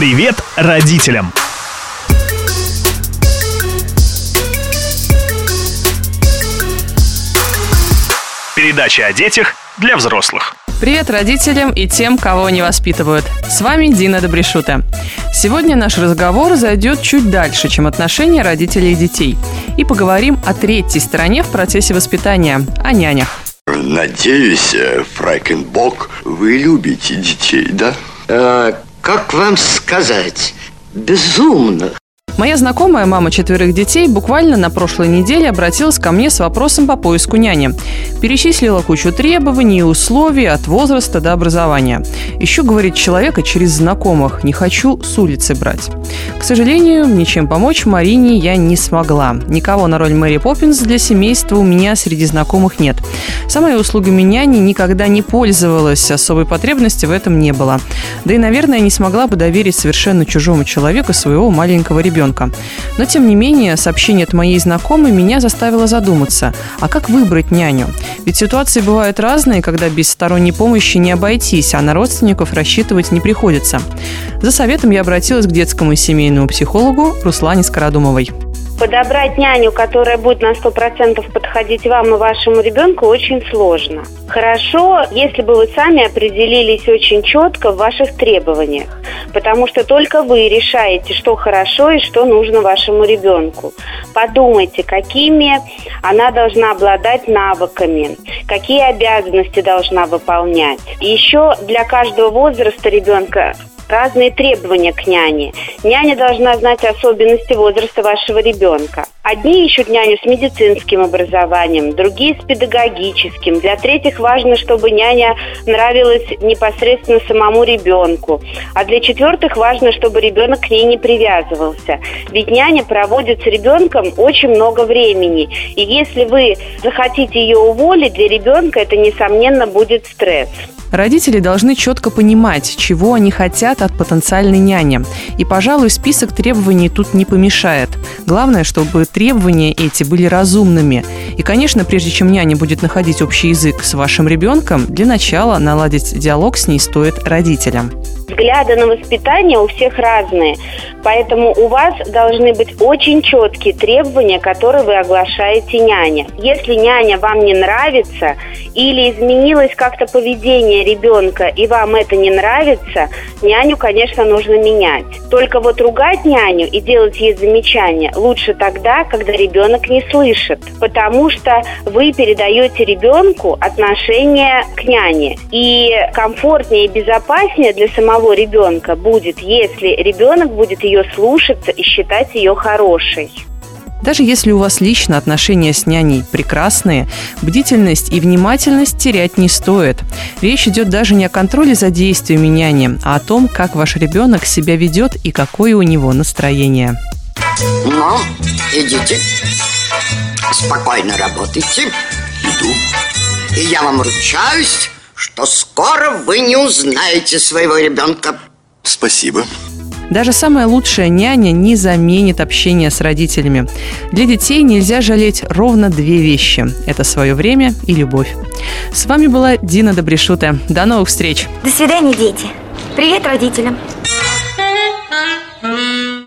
Привет родителям! Передача о детях для взрослых. Привет родителям и тем, кого не воспитывают. С вами Дина Добрешута. Сегодня наш разговор зайдет чуть дальше, чем отношения родителей и детей. И поговорим о третьей стороне в процессе воспитания – о нянях. Надеюсь, э, Фрайкенбок, вы любите детей, да? А, как вам сказать? Безумно. Моя знакомая, мама четверых детей, буквально на прошлой неделе обратилась ко мне с вопросом по поиску няни. Перечислила кучу требований и условий от возраста до образования. Еще, говорит, человека через знакомых. Не хочу с улицы брать. К сожалению, ничем помочь Марине я не смогла. Никого на роль Мэри Поппинс для семейства у меня среди знакомых нет. Сама я услугами няни никогда не пользовалась, особой потребности в этом не было. Да и, наверное, не смогла бы доверить совершенно чужому человеку своего маленького ребенка ребенка. Но, тем не менее, сообщение от моей знакомой меня заставило задуматься, а как выбрать няню? Ведь ситуации бывают разные, когда без сторонней помощи не обойтись, а на родственников рассчитывать не приходится. За советом я обратилась к детскому и семейному психологу Руслане Скородумовой. Подобрать няню, которая будет на 100% подходить вам и вашему ребенку, очень сложно. Хорошо, если бы вы сами определились очень четко в ваших требованиях, потому что только вы решаете, что хорошо и что нужно вашему ребенку. Подумайте, какими она должна обладать навыками, какие обязанности должна выполнять. еще для каждого возраста ребенка разные требования к няне. Няня должна знать особенности возраста вашего ребенка. Одни ищут няню с медицинским образованием, другие с педагогическим. Для третьих важно, чтобы няня нравилась непосредственно самому ребенку. А для четвертых важно, чтобы ребенок к ней не привязывался. Ведь няня проводит с ребенком очень много времени. И если вы захотите ее уволить, для ребенка это, несомненно, будет стресс. Родители должны четко понимать, чего они хотят от потенциальной няни. И, пожалуй, список требований тут не помешает. Главное, чтобы требования эти были разумными. И, конечно, прежде чем няня будет находить общий язык с вашим ребенком, для начала наладить диалог с ней стоит родителям взгляды на воспитание у всех разные. Поэтому у вас должны быть очень четкие требования, которые вы оглашаете няне. Если няня вам не нравится или изменилось как-то поведение ребенка и вам это не нравится, няню, конечно, нужно менять. Только вот ругать няню и делать ей замечания лучше тогда, когда ребенок не слышит, потому что вы передаете ребенку отношение к няне. И комфортнее и безопаснее для самого самого ребенка будет, если ребенок будет ее слушаться и считать ее хорошей. Даже если у вас лично отношения с няней прекрасные, бдительность и внимательность терять не стоит. Речь идет даже не о контроле за действиями няни, а о том, как ваш ребенок себя ведет и какое у него настроение. Ну, идите. Спокойно работайте. Иду. И я вам ручаюсь, что скоро вы не узнаете своего ребенка. Спасибо. Даже самая лучшая няня не заменит общение с родителями. Для детей нельзя жалеть ровно две вещи. Это свое время и любовь. С вами была Дина Добрешута. До новых встреч. До свидания, дети. Привет родителям.